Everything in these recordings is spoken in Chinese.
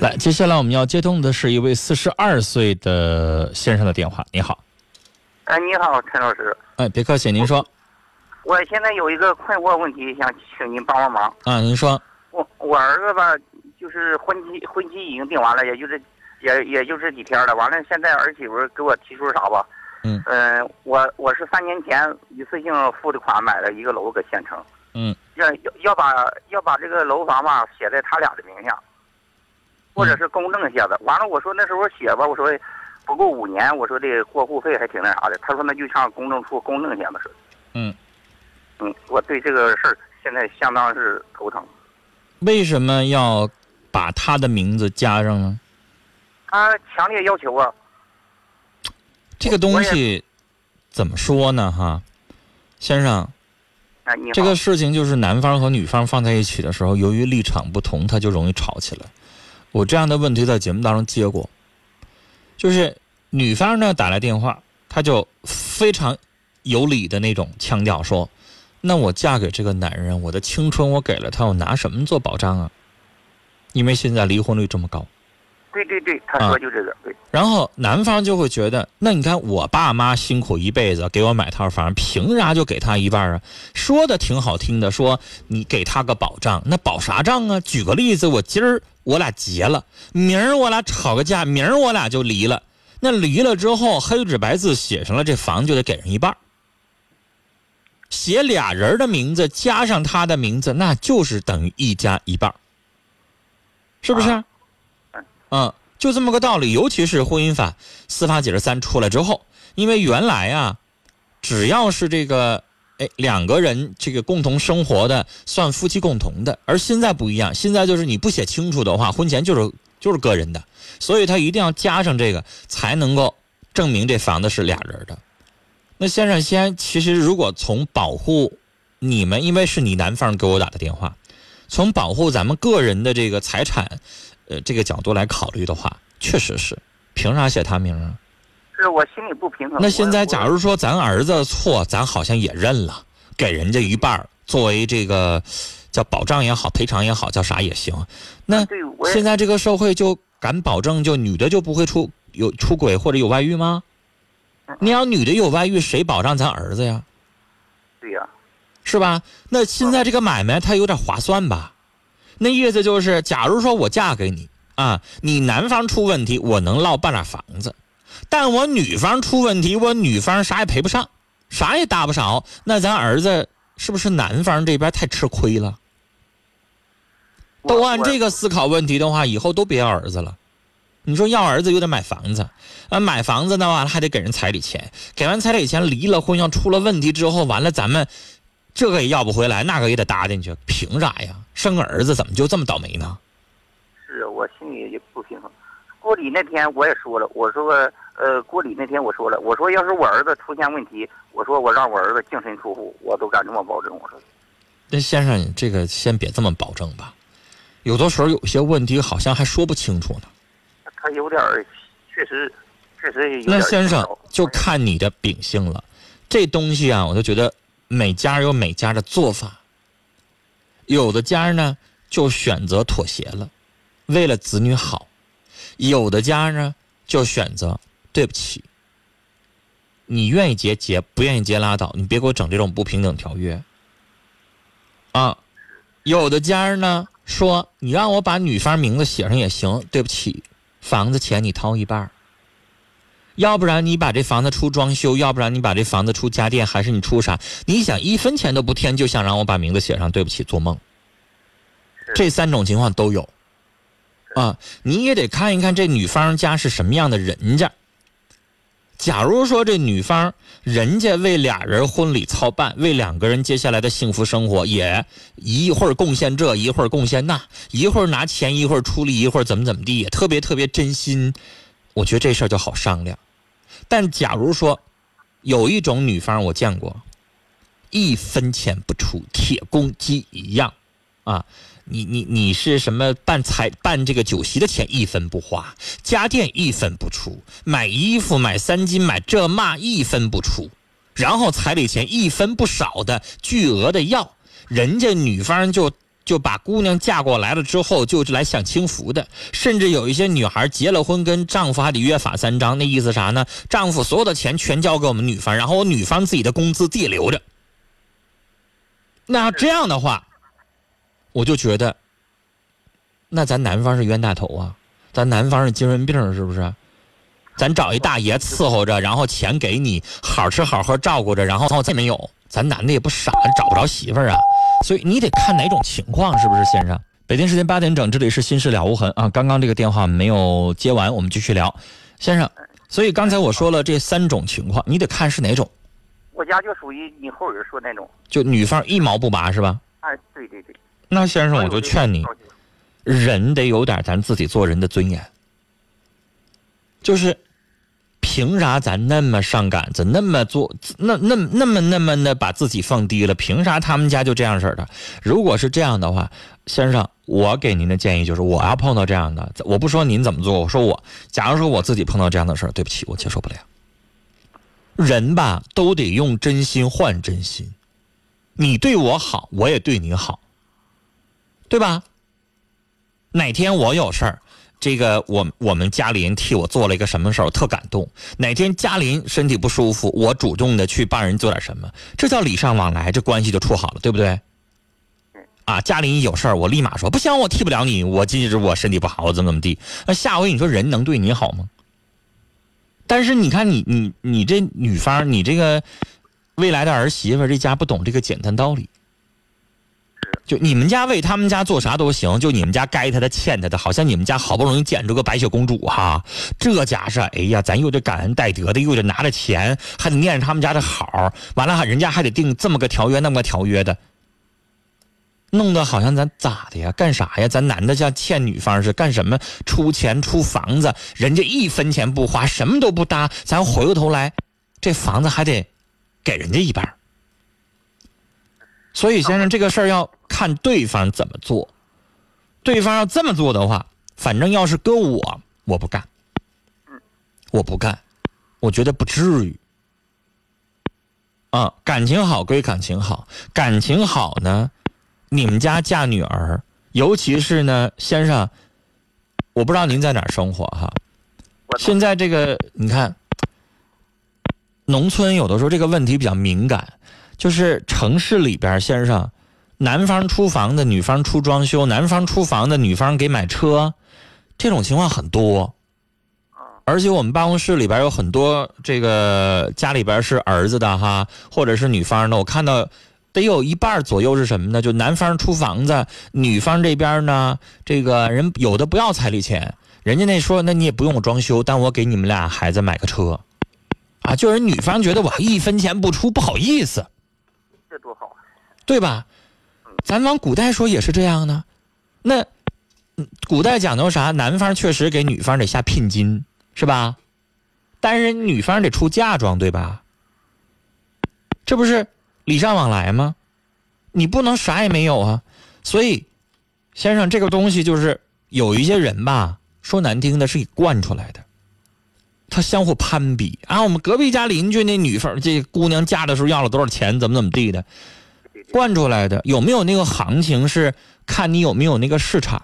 来，接下来我们要接通的是一位四十二岁的先生的电话。你好，哎，你好，陈老师。哎，别客气，您说。我现在有一个困惑问题，想请您帮帮忙。啊，您说。我我儿子吧，就是婚期婚期已经定完了，也就是也也就这几天了。完了，现在儿媳妇给我提出啥吧？嗯。嗯，我我是三年前一次性付的款买了一个楼搁县城。嗯。要要要把要把这个楼房吧写在他俩的名下。或者是公证一下子，完了我说那时候写吧，我说不够五年，我说这过户费还挺那啥的。他说那就上公证处公证一下子是。嗯，嗯，我对这个事儿现在相当是头疼。为什么要把他的名字加上呢？他强烈要求啊。这个东西怎么说呢？哈，先生。这个事情就是男方和女方放在一起的时候，由于立场不同，他就容易吵起来。我这样的问题在节目当中接过，就是女方呢打来电话，她就非常有理的那种腔调说：“那我嫁给这个男人，我的青春我给了他，我拿什么做保障啊？因为现在离婚率这么高。”对对对，他说就这个对。然后男方就会觉得，那你看我爸妈辛苦一辈子给我买套房，凭啥就给他一半啊？说的挺好听的，说你给他个保障，那保啥障啊？举个例子，我今儿我俩结了，明儿我俩吵个架，明儿我俩就离了。那离了之后，黑纸白字写上了，这房就得给人一半。写俩人的名字加上他的名字，那就是等于一家一半，是不是？嗯，就这么个道理。尤其是婚姻法司法解释三出来之后，因为原来啊，只要是这个哎两个人这个共同生活的，算夫妻共同的。而现在不一样，现在就是你不写清楚的话，婚前就是就是个人的，所以他一定要加上这个，才能够证明这房子是俩人的。那先生先，其实如果从保护你们，因为是你男方给我打的电话，从保护咱们个人的这个财产。呃，这个角度来考虑的话，确实是，凭啥写他名啊？是我心里不平衡。那现在，假如说咱儿子错，咱好像也认了，给人家一半作为这个叫保障也好，赔偿也好，叫啥也行。那现在这个社会就敢保证，就女的就不会出有出轨或者有外遇吗？你要女的有外遇，谁保障咱儿子呀？对呀，是吧？那现在这个买卖它有点划算吧？那意思就是，假如说我嫁给你啊，你男方出问题，我能落半拉房子；但我女方出问题，我女方啥也赔不上，啥也搭不上。那咱儿子是不是男方这边太吃亏了？都按这个思考问题的话，以后都别要儿子了。你说要儿子又得买房子，啊，买房子呢完了还得给人彩礼钱，给完彩礼钱离了婚要出了问题之后，完了咱们。这个也要不回来，那个也得搭进去，凭啥呀？生个儿子怎么就这么倒霉呢？是我心里也不平衡。过礼那天我也说了，我说呃，郭礼那天我说了，我说要是我儿子出现问题，我说我让我儿子净身出户，我都敢这么保证。我说，那先生，这个先别这么保证吧，有的时候有些问题好像还说不清楚呢。他有点确实，确实有那先生就看你的秉性了，这东西啊，我就觉得。每家有每家的做法，有的家呢就选择妥协了，为了子女好；有的家呢就选择对不起，你愿意结结，不愿意结拉倒，你别给我整这种不平等条约。啊，有的家呢说你让我把女方名字写上也行，对不起，房子钱你掏一半要不然你把这房子出装修，要不然你把这房子出家电，还是你出啥？你想一分钱都不添，就想让我把名字写上？对不起，做梦。这三种情况都有，啊，你也得看一看这女方家是什么样的人家。假如说这女方人家为俩人婚礼操办，为两个人接下来的幸福生活，也一会儿贡献这，一会儿贡献那，一会儿拿钱，一会儿出力，一会儿怎么怎么地，也特别特别真心。我觉得这事儿就好商量。但假如说有一种女方我见过，一分钱不出，铁公鸡一样，啊，你你你是什么办彩办这个酒席的钱一分不花，家电一分不出，买衣服买三金买这嘛一分不出，然后彩礼钱一分不少的巨额的要，人家女方就就把姑娘嫁过来了之后，就来享清福的。甚至有一些女孩结了婚，跟丈夫还得约法三章，那意思啥呢？丈夫所有的钱全交给我们女方，然后我女方自己的工资自己留着。那这样的话，我就觉得，那咱男方是冤大头啊，咱男方是精神病是不是？咱找一大爷伺候着，然后钱给你，好吃好喝照顾着，然后再没有，咱男的也不傻，找不着媳妇儿啊。所以你得看哪种情况，是不是先生？北京时间八点整，这里是心事了无痕啊。刚刚这个电话没有接完，我们继续聊，先生。所以刚才我说了这三种情况，你得看是哪种。我家就属于你后人说那种，就女方一毛不拔是吧？哎，对对对。那先生，我就劝你，人得有点咱自己做人的尊严。就是，凭啥咱那么上杆子，那么做，那那那么那么的把自己放低了？凭啥他们家就这样式的？如果是这样的话，先生，我给您的建议就是，我要碰到这样的，我不说您怎么做，我说我，假如说我自己碰到这样的事儿，对不起，我接受不了。人吧，都得用真心换真心。你对我好，我也对你好，对吧？哪天我有事儿，这个我我们家里人替我做了一个什么事儿，我特感动。哪天家里人身体不舒服，我主动的去帮人做点什么，这叫礼尚往来，这关系就处好了，对不对？啊，家里有事儿，我立马说不行，我替不了你，我今日我身体不好，我怎么怎么地。那下回你说人能对你好吗？但是你看，你你你这女方，你这个未来的儿媳妇，这家不懂这个简单道理。就你们家为他们家做啥都行，就你们家该他的欠他的，好像你们家好不容易捡着个白雪公主哈，这家是哎呀，咱又得感恩戴德的，又得拿着钱，还得念着他们家的好，完了人家还得定这么个条约那么个条约的。弄得好像咱咋的呀？干啥呀？咱男的像欠女方似的干什么？出钱出房子，人家一分钱不花，什么都不搭，咱回过头来，这房子还得给人家一半。所以先生，这个事儿要看对方怎么做。对方要这么做的话，反正要是搁我，我不干。我不干，我觉得不至于。啊，感情好归感情好，感情好呢。你们家嫁女儿，尤其是呢，先生，我不知道您在哪儿生活哈。现在这个，你看，农村有的时候这个问题比较敏感，就是城市里边，先生，男方出房的，女方出装修，男方出房的，女方给买车，这种情况很多。而且我们办公室里边有很多这个家里边是儿子的哈，或者是女方的，我看到。得有一半左右是什么呢？就男方出房子，女方这边呢，这个人有的不要彩礼钱，人家那说，那你也不用我装修，但我给你们俩孩子买个车，啊，就是女方觉得我一分钱不出不好意思，这多好，对吧？咱往古代说也是这样呢，那古代讲究啥？男方确实给女方得下聘金，是吧？但是女方得出嫁妆，对吧？这不是？礼尚往来吗？你不能啥也没有啊！所以，先生，这个东西就是有一些人吧，说难听的是给惯出来的。他相互攀比啊，我们隔壁家邻居那女方，这姑娘嫁的时候要了多少钱，怎么怎么地的，惯出来的。有没有那个行情是看你有没有那个市场。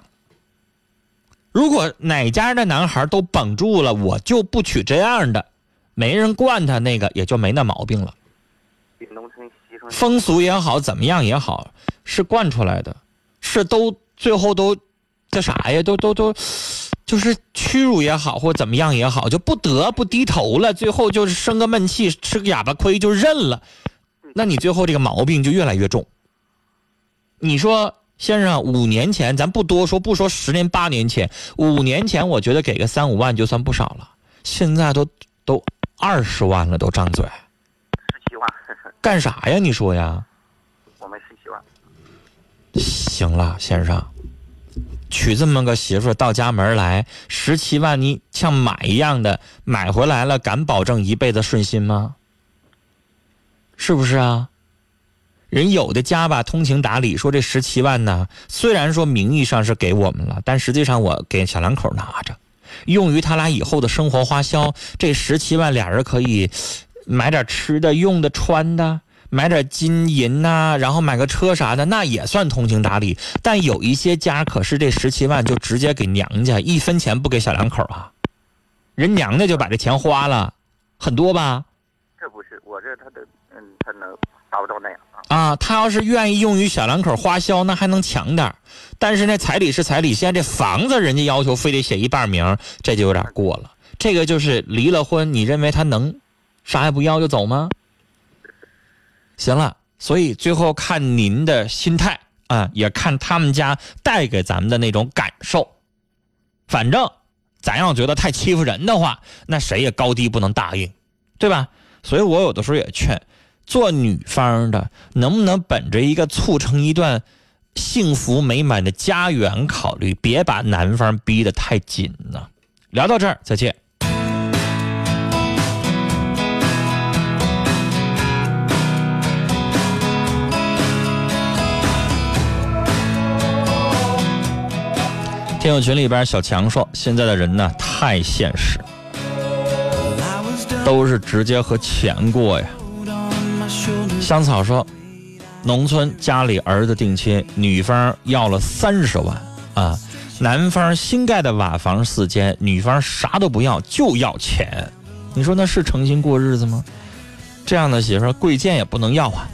如果哪家的男孩都绷住了，我就不娶这样的，没人惯他那个，也就没那毛病了。风俗也好，怎么样也好，是惯出来的，是都最后都叫啥呀？都都都，就是屈辱也好，或怎么样也好，就不得不低头了。最后就是生个闷气，吃个哑巴亏就认了。那你最后这个毛病就越来越重。你说，先生，五年前咱不多说，不说十年八年前，五年前我觉得给个三五万就算不少了。现在都都二十万了，都张嘴。干啥呀？你说呀？我们十七万。行了，先生，娶这么个媳妇到家门来，十七万，你像买一样的买回来了，敢保证一辈子顺心吗？是不是啊？人有的家吧，通情达理，说这十七万呢，虽然说名义上是给我们了，但实际上我给小两口拿着，用于他俩以后的生活花销。这十七万，俩人可以。买点吃的、用的、穿的，买点金银呐，然后买个车啥的，那也算通情达理。但有一些家可是这十七万就直接给娘家，一分钱不给小两口啊，人娘家就把这钱花了，很多吧？他，能达不到那样啊。啊，他要是愿意用于小两口花销，那还能强点但是那彩礼是彩礼，现在这房子人家要求非得写一半名，这就有点过了。这个就是离了婚，你认为他能啥也不要就走吗？行了，所以最后看您的心态啊，也看他们家带给咱们的那种感受。反正咱要觉得太欺负人的话，那谁也高低不能答应，对吧？所以我有的时候也劝。做女方的能不能本着一个促成一段幸福美满的家园考虑，别把男方逼得太紧呢？聊到这儿，再见。听友群里边，小强说：“现在的人呢，太现实，都是直接和钱过呀。”香草说：“农村家里儿子定亲，女方要了三十万啊，男方新盖的瓦房四间，女方啥都不要，就要钱。你说那是诚心过日子吗？这样的媳妇贵贱也不能要啊。”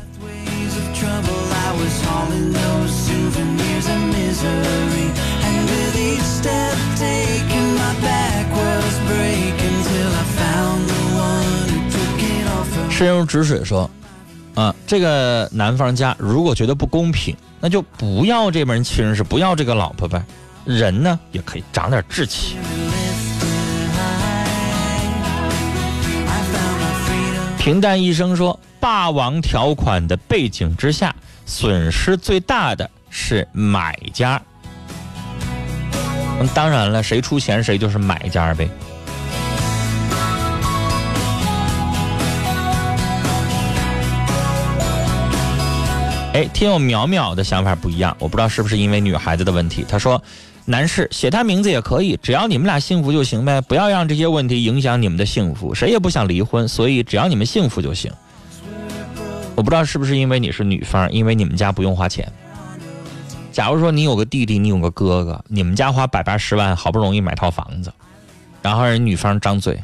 深如止水说。这个男方家如果觉得不公平，那就不要这门亲事，不要这个老婆呗。人呢也可以长点志气。平淡一生说，霸王条款的背景之下，损失最大的是买家。当然了，谁出钱谁就是买家呗。哎，听友淼淼的想法不一样，我不知道是不是因为女孩子的问题。她说：“男士写他名字也可以，只要你们俩幸福就行呗，不要让这些问题影响你们的幸福。谁也不想离婚，所以只要你们幸福就行。”我不知道是不是因为你是女方，因为你们家不用花钱。假如说你有个弟弟，你有个哥哥，你们家花百八十万好不容易买套房子，然后人女方张嘴，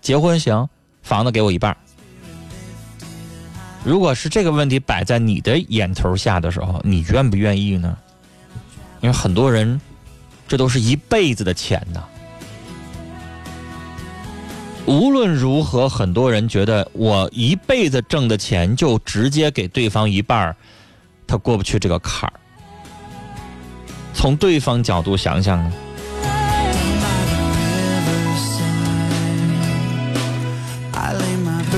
结婚行，房子给我一半。如果是这个问题摆在你的眼头下的时候，你愿不愿意呢？因为很多人，这都是一辈子的钱呐。无论如何，很多人觉得我一辈子挣的钱就直接给对方一半他过不去这个坎儿。从对方角度想想呢？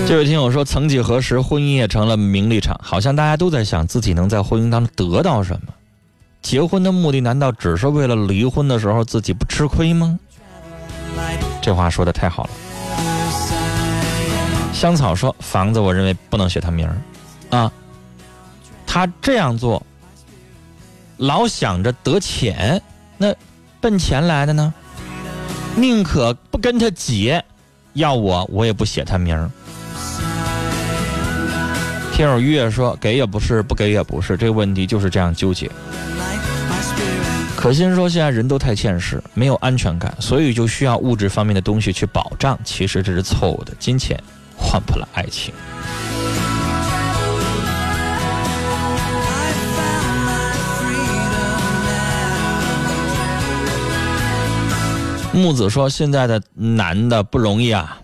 这位听友说：“曾几何时，婚姻也成了名利场，好像大家都在想自己能在婚姻当中得到什么。结婚的目的难道只是为了离婚的时候自己不吃亏吗？”这话说的太好了。香草说：“房子，我认为不能写他名儿，啊，他这样做，老想着得钱，那奔钱来的呢？宁可不跟他结，要我我也不写他名儿。”听友月说：“给也不是，不给也不是，这个问题就是这样纠结。”可心说：“现在人都太现实，没有安全感，所以就需要物质方面的东西去保障。其实这是错误的，金钱换不了爱情。”木子说：“现在的男的不容易啊，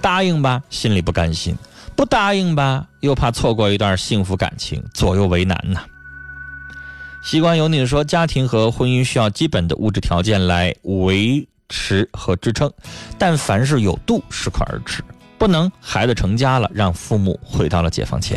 答应吧，心里不甘心。”不答应吧，又怕错过一段幸福感情，左右为难呐。习惯有你说，家庭和婚姻需要基本的物质条件来维持和支撑，但凡事有度，适可而止，不能孩子成家了，让父母回到了解放前。